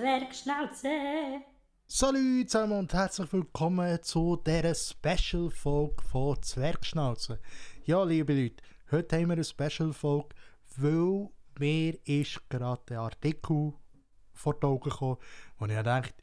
Zwergschnauze. Salut zusammen und herzlich willkommen zu dieser Special-Folge von Zwergschnauze. Ja, liebe Leute, heute haben wir eine Special-Folge, weil mir ist gerade der Artikel vor die Augen gekommen, wo ich dachte,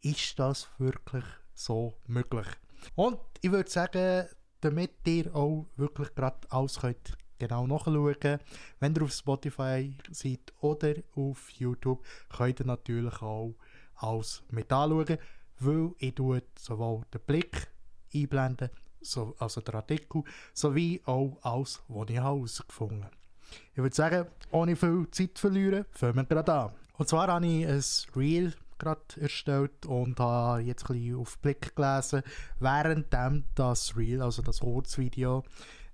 ist das wirklich so möglich? Und ich würde sagen, damit ihr auch wirklich gerade alles könnt genau nachschauen. Wenn ihr auf Spotify seid oder auf YouTube, könnt ihr natürlich auch alles mit anschauen, weil ich sowohl den Blick einblenden, so, also den Artikel, sowie auch alles, was ich herausgefunden habe. Ich würde sagen, ohne viel Zeit zu verlieren, fangen wir gerade an. Und zwar habe ich ein Reel gerade erstellt und habe jetzt ein bisschen auf Blick gelesen, während das Reel, also das Kurzvideo,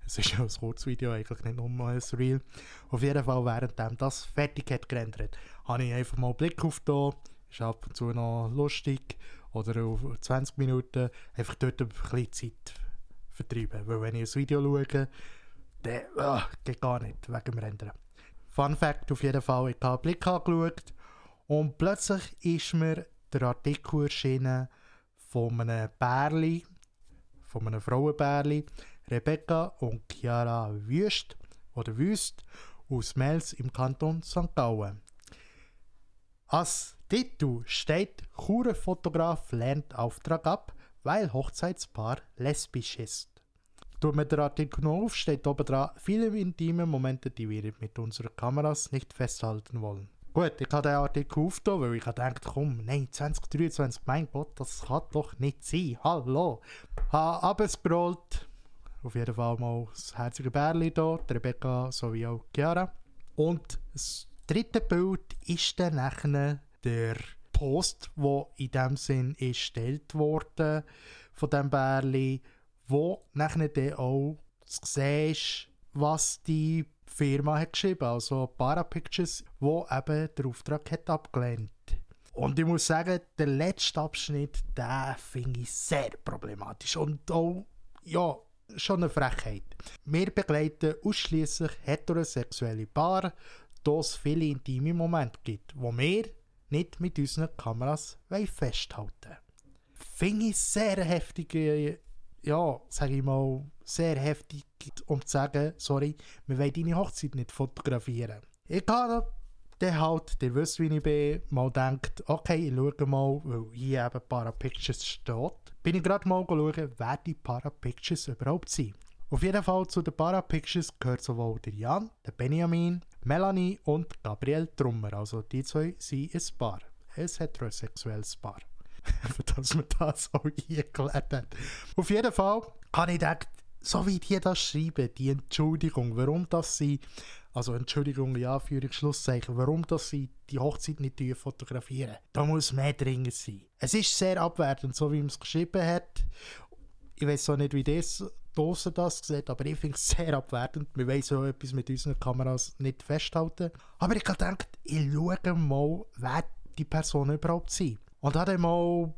es ist ja ein Kurzvideo, eigentlich nicht nur ein Reel. Auf jeden Fall, während das fertig hat gerendert, habe ich einfach mal einen Blick auf da. Ist ab und zu noch lustig. Oder auf 20 Minuten einfach dort ein bisschen Zeit vertreiben. Weil wenn ich ein Video schaue, dann uh, geht gar nicht wegen dem Rendern. Fun Fact auf jeden Fall, ich habe einen Blick angeschaut und plötzlich ist mir der Artikel erschienen von einem Bärli, von einem Frauenbärli, Rebecca und Chiara Wüst oder Wüst aus Mels im Kanton St. Gallen. Als Titel steht Churer Fotograf lernt Auftrag ab, weil Hochzeitspaar lesbisch ist. Tut man den Artikel auf, steht oben dran viele intime Momente, die wir mit unseren Kameras nicht festhalten wollen. Gut, ich habe den Artikel aufgetan, weil ich gedacht komm, nein, 2023, mein Gott, das kann doch nicht sein. Hallo. Habe abgescrollt, auf jeden Fall mal das herzige Bärli hier, Rebecca sowie auch Chiara. Und das dritte Bild ist dann nachher der Post, wo in dem Sinn erstellt wurde von dem Bärli, wo nachher dann auch siehst, was die Firma hat geschrieben, also Parapictures, wo eben der Auftrag hat abgelehnt. Und ich muss sagen, der letzte Abschnitt, den finde ich sehr problematisch und auch, ja, schon eine Frechheit. Wir begleiten ausschließlich heterosexuelle Paare, da es viele intime Momente gibt, wo wir nicht mit unseren Kameras festhalten. Finde ich sehr heftig, ja, sage ich mal, sehr heftig, um zu sagen, sorry, wir wollen deine Hochzeit nicht fotografieren. Ich habe dann halt, ihr wisst, wie ich bin, mal denkt, okay, ich schaue mal, weil hier eben Parapictures steht, bin ich gerade mal schauen, wer die Parapictures überhaupt sind. Auf jeden Fall zu den Parapictures gehört sowohl der Jan, der Benjamin, Melanie und Gabriel Trummer. Also die zwei sind ein Paar. Ein heterosexuelles Paar. Dass man das auch hier geklärt hat. Auf jeden Fall habe ich gedacht, so wie die das schreiben, die Entschuldigung, warum das sie, also Entschuldigung, ja, Anführungsschlusszeichen, warum das sie die Hochzeit nicht fotografieren, da muss mehr dringend sein. Es ist sehr abwertend, so wie man es geschrieben hat. Ich weiß auch nicht, wie das draussen das sieht, aber ich finde es sehr abwertend. Wir wollen so etwas mit unseren Kameras nicht festhalten. Aber ich habe gedacht, ich schaue mal, wer die Person überhaupt sind. Und habe mal,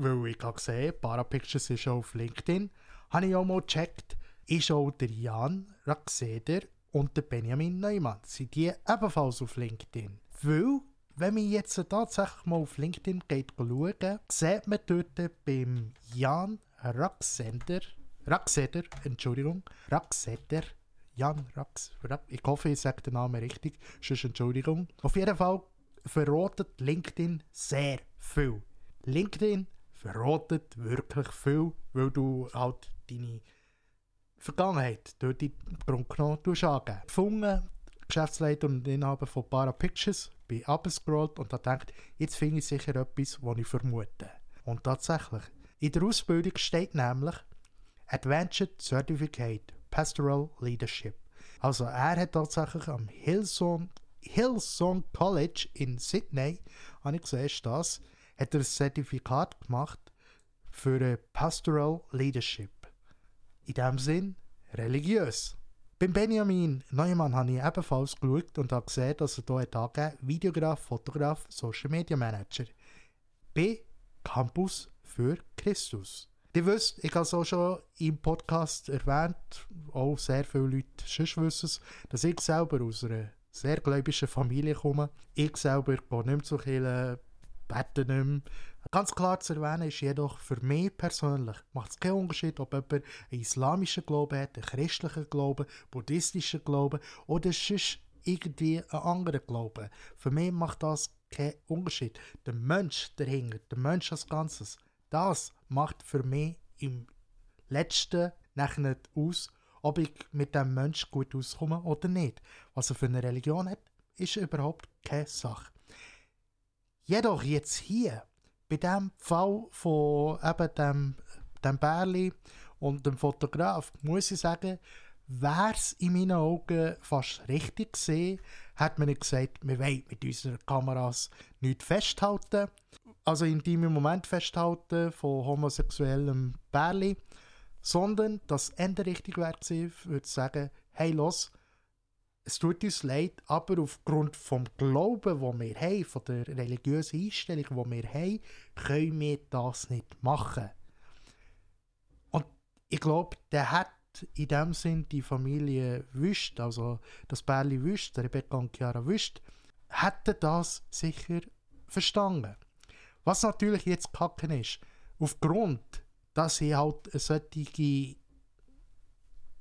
weil ich habe gesehen, Parapictures ist auf LinkedIn, habe ich auch mal gecheckt, ist auch der Jan Raxeder und der Benjamin Neumann, sind die ebenfalls auf LinkedIn. Weil, wenn man jetzt tatsächlich mal auf LinkedIn geht schauen, sieht man dort beim Jan Raxeder, Raxeder, Entschuldigung, Raxeder, Jan Rax, ich hoffe, ich sage den Namen richtig, sonst Entschuldigung. Auf jeden Fall verrotet LinkedIn sehr viel. LinkedIn verrotet wirklich viel, weil du halt deine Vergangenheit dort in Grund genommen angeben. Gefunden, Geschäftsleiter und Inhaber von Para Pictures, bin abgescrollt und habe gedacht, jetzt finde ich sicher etwas, was ich vermute. Und tatsächlich, in der Ausbildung steht nämlich Advanced Certificate Pastoral Leadership. Also er hat tatsächlich am Hillsong, Hillsong College in Sydney, habe ich gesehen, das, hat er ein Zertifikat gemacht für Pastoral Leadership. In dem Sinn religiös. Beim Benjamin Neumann habe ich ebenfalls geschaut und habe gesehen, dass er hier angegeben Videograf, Fotograf, Social Media Manager. B. Campus für Christus. Ihr wisst, ich habe es auch schon im Podcast erwähnt, auch sehr viele Leute sonst wissen es, dass ich selber aus einer sehr gläubischen Familie komme. Ich selber gehe nicht mehr zu Kirche, bete nicht mehr. Ganz klar zu erwähnen ist jedoch, für mich persönlich macht es keinen Unterschied, ob jemand einen islamischen Glauben hat, einen christlichen Glauben, buddhistischen Glauben oder sonst irgendwie einen anderen Glauben. Für mich macht das keinen Unterschied. Der Mensch dahinter, der Mensch als Ganzes, das macht für mich im letzten nachher aus, ob ich mit dem Mensch gut auskomme oder nicht. Was er für eine Religion hat, ist überhaupt keine Sache. Jedoch jetzt hier, bei dem Fall von eben dem, dem Bärli und dem Fotograf, muss ich sagen, wäre es in meinen Augen fast richtig gewesen, hat man nicht gesagt, wir wollen mit unseren Kameras nicht festhalten, also intime Moment festhalten von homosexuellem Bärli, sondern das Ende richtig wäre gewesen, würde sagen, hey, los, es tut uns leid, aber aufgrund vom Glauben, wo wir haben, von der religiösen Einstellung, die wir haben, können wir das nicht machen. Und ich glaube, der hat in dem Sinn die Familie Wüst, also das Bärli Wüst, Rebecca und Chiara Wüst, hätte das sicher verstanden. Was natürlich jetzt kacken ist, aufgrund, dass sie halt eine solche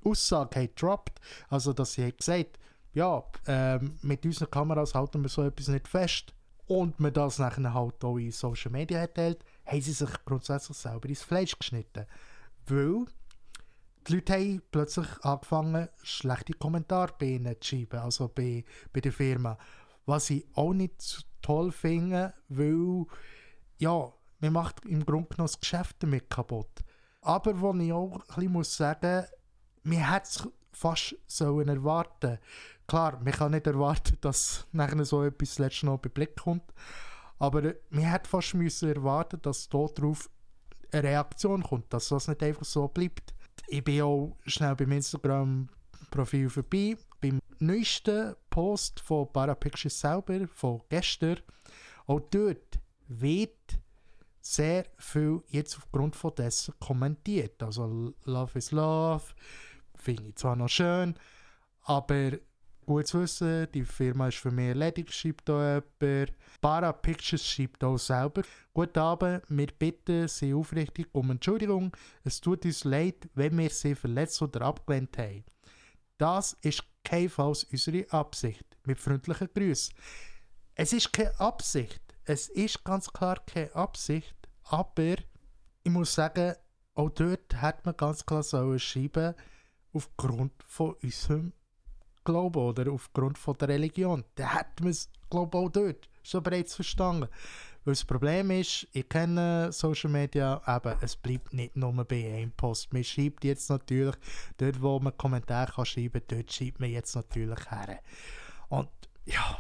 Aussage droppt, also dass sie hat gesagt ja, ähm, mit unseren Kameras halten wir so etwas nicht fest und man das nachher halt auch in Social Media erzählt, haben sie sich grundsätzlich selber ins Fleisch geschnitten. Weil die Leute haben plötzlich angefangen, schlechte Kommentare bei ihnen zu schreiben, also bei, bei der Firma. Was ich auch nicht toll finde, weil, ja, man macht im Grunde genommen das Geschäft damit kaputt. Aber was ich auch ein bisschen muss sagen, man hätte es fast sollen erwarten Klar, man kann nicht erwarten, dass nachher so etwas letztes noch bei Blick kommt, aber man hätte fast müssen erwarten, dass darauf eine Reaktion kommt, dass das nicht einfach so bleibt. Ich bin auch schnell beim Instagram-Profil vorbei. Beim neuesten Post von Parapictures selber, von gestern, auch dort wird sehr viel jetzt aufgrund von dessen kommentiert. Also Love is Love, finde ich zwar noch schön, aber gut zu wissen, die Firma ist für mich erledigt, schreibt da jemand. Para Pictures schreibt auch selber. Guten Abend, wir bitten Sie aufrichtig um Entschuldigung. Es tut uns leid, wenn wir Sie verletzt oder abgelehnt haben. Das ist keinesfalls unsere Absicht. Mit freundlichen Grüßen. Es ist keine Absicht. Es ist ganz klar keine Absicht, aber ich muss sagen, auch dort hat man ganz klar schreiben, aufgrund von unserem Glauben oder aufgrund von der Religion. Dann hat man es, glaube ich, auch dort schon bereits verstanden. Weil das Problem ist, ich kenne Social Media, eben, es bleibt nicht nur bei einem Post. Man schreibt jetzt natürlich, dort wo man Kommentare kann schreiben kann, dort schreibt man jetzt natürlich her. Und ja,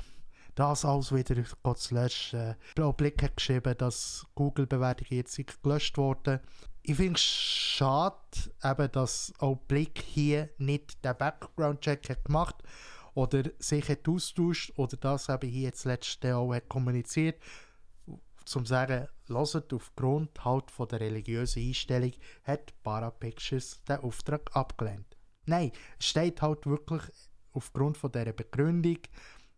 das alles wieder zu löschen. Blau Blick hat geschrieben, dass Google-Bewertungen jetzt gelöscht wurden. Ich finde es schade, eben, dass auch Blick hier nicht den Background-Check hat gemacht oder sich hat austauscht oder das eben hier jetzt letzte auch hat kommuniziert, zum sagen, hört aufgrund halt von der religiösen Einstellung hat Parapictures den Auftrag abgelehnt. Nein, es steht halt wirklich aufgrund von dieser Begründung,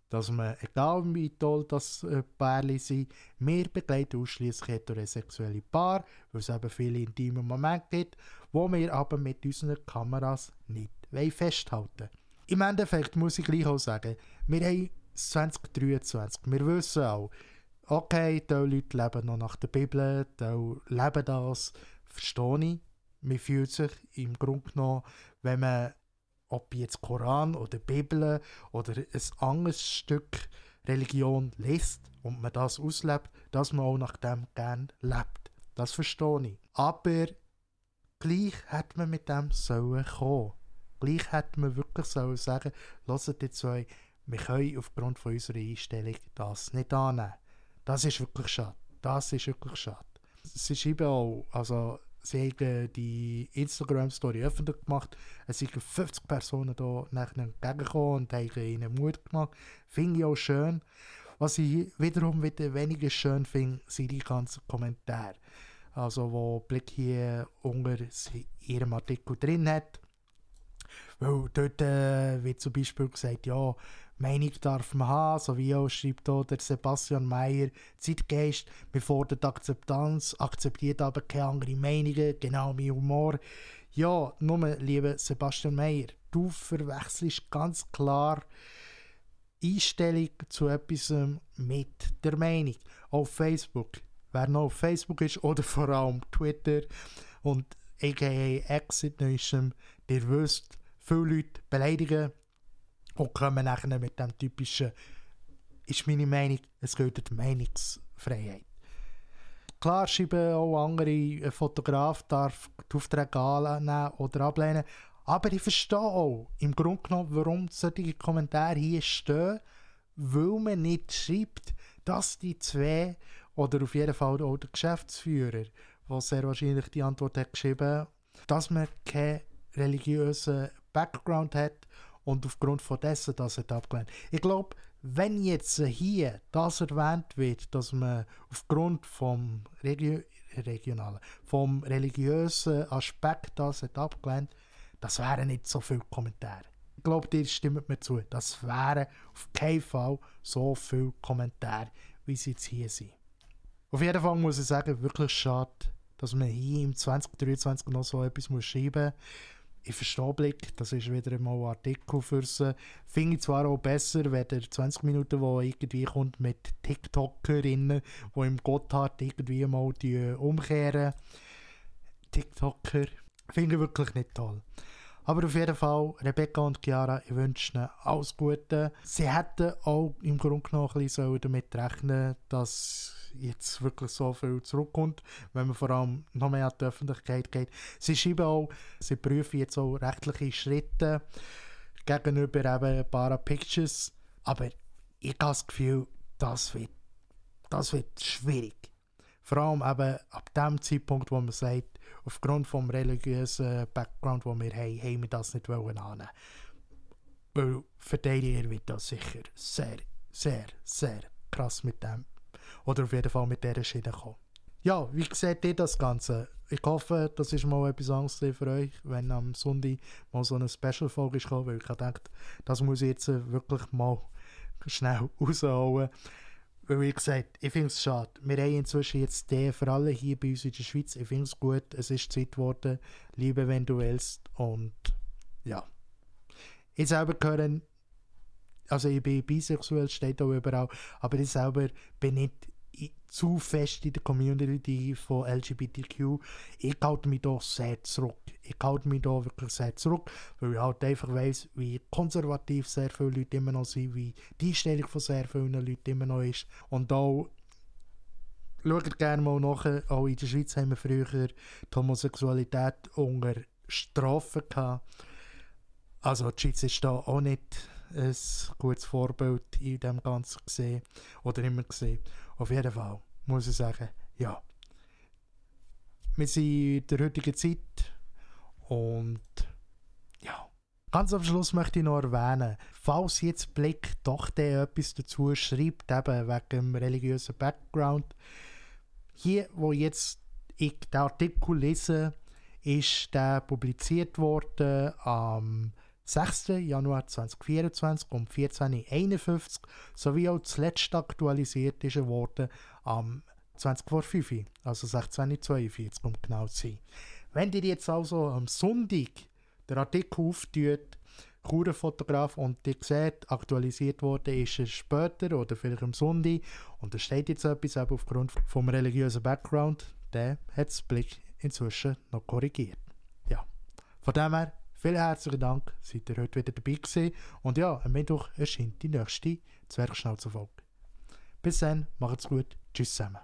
dass man, egal wie toll das äh, Pärchen sind, wir begleiten ausschließlich heterosexuelle Paar, weil es eben viele intime Momente gibt, wo wir aber mit unseren Kameras nicht festhalten Im Endeffekt muss ich gleich auch sagen, wir haben 2023, wir wissen auch, okay, die Leute leben noch nach der Bibel, die leben das, verstehe ich. Man fühlt sich im Grunde genommen, wenn man ob jetzt Koran oder Bibel oder ein anderes Stück Religion liest und man das auslebt, dass man auch nach dem gern lebt. Das verstehe ich. Aber gleich hätte man mit dem sollen kommen. Gleich hätte man wirklich sollen sagen, hört die zwei, wir können aufgrund von unserer Einstellung das nicht annehmen. Das ist wirklich schade. Das ist wirklich schade. Es ist eben auch, also sie haben die Instagram-Story öffentlich gemacht. Es sind 50 Personen da nachher entgegengekommen und haben ihnen Mut gemacht. Finde ich auch schön. Was ich wiederum wieder weniger schön finde, sind die ganzen Kommentare. Also, wo Blick hier unter ihrem Artikel drin hat. Weil dort äh, wird zum Beispiel gesagt, ja, Meinung darf man haben, so wie auch schreibt hier der Sebastian Meyer, Zeitgeist, wir fordern Akzeptanz, akzeptiert aber keine anderen Meinungen, genau wie Humor. Ja, nur, lieber Sebastian Meyer, du verwechselst ganz klar Einstellung zu etwas mit der Meinung. Auf Facebook, wer noch auf Facebook ist oder vor allem Twitter und aka Exit Nation, ihr wisst, viele Leute beleidigen und kommen nachher mit dem typischen, ist meine Meinung, es gehört die Meinungsfreiheit. Klar schreiben auch andere, ein Fotograf darf die Aufträge annehmen oder ablehnen, aber ich verstehe auch im Grunde genommen, warum solche Kommentare hier stehen, weil man nicht schreibt, dass die zwei oder auf jeden Fall auch der Geschäftsführer, der sehr wahrscheinlich die Antwort hat geschrieben, dass man keinen religiösen Background hat und aufgrund von dessen das hat abgelehnt. Ich glaube, wenn jetzt hier das erwähnt wird, dass man aufgrund vom Regio regionalen, vom religiösen Aspekt das hat abgelehnt, das wären nicht so viele Kommentare. Ich glaube, dir stimmt mir zu. Das wären auf keinen Fall so viele Kommentare, wie sie jetzt hier sind. Auf jeden Fall muss ich sagen, wirklich schade, dass man hier im 2023 noch so etwas schreiben muss ich verstehe Blick, das ist wieder einmal ein Artikel für sie. Finde ich zwar auch besser, wenn der 20 Minuten, wo irgendwie kommt mit TikTokerinnen, die im Gotthard irgendwie mal die umkehren. TikToker. Finde ich wirklich nicht toll. Aber auf jeden Fall, Rebecca und Chiara, ich wünsche ihnen alles Gute. Sie hätten auch im Grunde genommen ein bisschen damit rechnen dass jetzt wirklich so viel zurückkommt, wenn man vor allem noch mehr an die Öffentlichkeit geht. Sie schreiben auch, sie prüfen jetzt auch rechtliche Schritte gegenüber eben Para Pictures, aber ich habe das Gefühl, das wird, das wird schwierig. Vor allem eben ab dem Zeitpunkt, wo man sagt, aufgrund vom religiösen Background, den wir haben, haben wir das nicht annehmen Weil Verteidiger wird das sicher sehr, sehr, sehr krass mit dem oder auf jeden Fall mit dieser Schiene kommen. Ja, wie seht ihr das Ganze? Ich hoffe, das ist mal etwas anderes für euch, wenn am Sonntag mal so eine Special-Folge ist weil ich habe das muss ich jetzt wirklich mal schnell rausholen. Weil, wie gesagt, ich finde es schade. Wir haben inzwischen jetzt den für alle hier bei uns in der Schweiz. Ich finde es gut, es ist Zeit geworden. Liebe, wenn du willst. Und ja. Ich selber gehöre, also ich bin bisexuell, steht auch überall, aber ich selber bin nicht zu fest in der Community von LGBTQ. Ich halte mich da sehr zurück. Ich halte mich da wirklich sehr zurück, weil ich halt einfach weiss, wie konservativ sehr viele Leute immer noch sind, wie die Einstellung von sehr vielen Leuten immer noch ist. Und auch schaut gerne mal nach, auch in der Schweiz haben wir früher die Homosexualität unter Strafe gehabt. Also die Schweiz ist da auch nicht ein gutes Vorbild in dem Ganzen gesehen oder immer gesehen. Auf jeden Fall muss ich sagen, ja. Wir sind in der heutigen Zeit und ja. Ganz am Schluss möchte ich noch erwähnen, falls jetzt Blick doch der etwas dazu schreibt, eben wegen dem religiösen Background, hier, wo jetzt ich den Artikel lese, ist der publiziert worden am 6. Januar 2024 um 14.51 Uhr sowie auch zuletzt aktualisiert ist am 20 vor 5 Uhr, also 16.42 Uhr um genau zu sein. Wenn ihr jetzt also am Sonntag den Artikel auftut, Kurenfotograf und ihr seht, aktualisiert worden ist er später oder vielleicht am Sonntag und da steht jetzt etwas eben aufgrund vom religiösen Background, der hat das Blick inzwischen noch korrigiert. Ja, von dem her Vielen herzlichen Dank, seid ihr heute wieder dabei gewesen. Und ja, am Mittwoch erscheint die nächste Zwergschnauze-Folge. Bis dann, macht's gut, tschüss zusammen.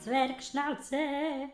Zwergschnauze!